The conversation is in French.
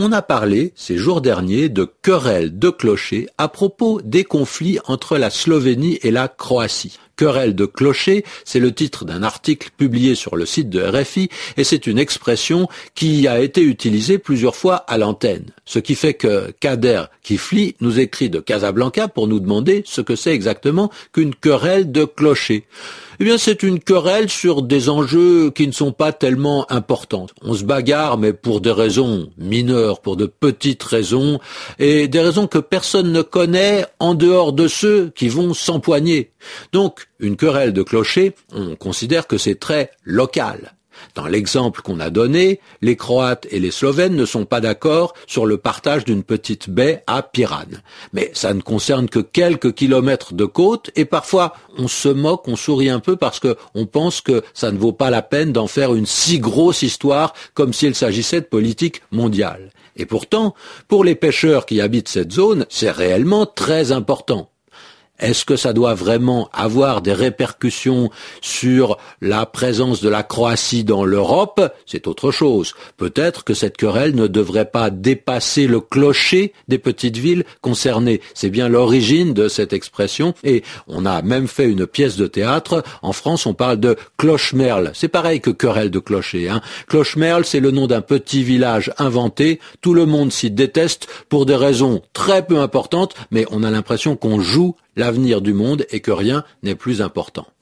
On a parlé ces jours derniers de querelles de clochers à propos des conflits entre la Slovénie et la Croatie. Querelle de clocher, c'est le titre d'un article publié sur le site de RFI et c'est une expression qui a été utilisée plusieurs fois à l'antenne. Ce qui fait que Kader Kifli nous écrit de Casablanca pour nous demander ce que c'est exactement qu'une querelle de clocher. Eh bien, c'est une querelle sur des enjeux qui ne sont pas tellement importants. On se bagarre, mais pour des raisons mineures, pour de petites raisons, et des raisons que personne ne connaît en dehors de ceux qui vont s'empoigner. Donc, une querelle de clocher, on considère que c'est très local. Dans l'exemple qu'on a donné, les Croates et les Slovènes ne sont pas d'accord sur le partage d'une petite baie à Piran. Mais ça ne concerne que quelques kilomètres de côte et parfois on se moque, on sourit un peu parce qu'on pense que ça ne vaut pas la peine d'en faire une si grosse histoire comme s'il s'agissait de politique mondiale. Et pourtant, pour les pêcheurs qui habitent cette zone, c'est réellement très important. Est-ce que ça doit vraiment avoir des répercussions sur la présence de la Croatie dans l'Europe? C'est autre chose. Peut-être que cette querelle ne devrait pas dépasser le clocher des petites villes concernées. C'est bien l'origine de cette expression et on a même fait une pièce de théâtre. En France, on parle de clochemerle. C'est pareil que querelle de clocher. Hein. Clochemerle, c'est le nom d'un petit village inventé. Tout le monde s'y déteste pour des raisons très peu importantes, mais on a l'impression qu'on joue l'avenir du monde et que rien n'est plus important.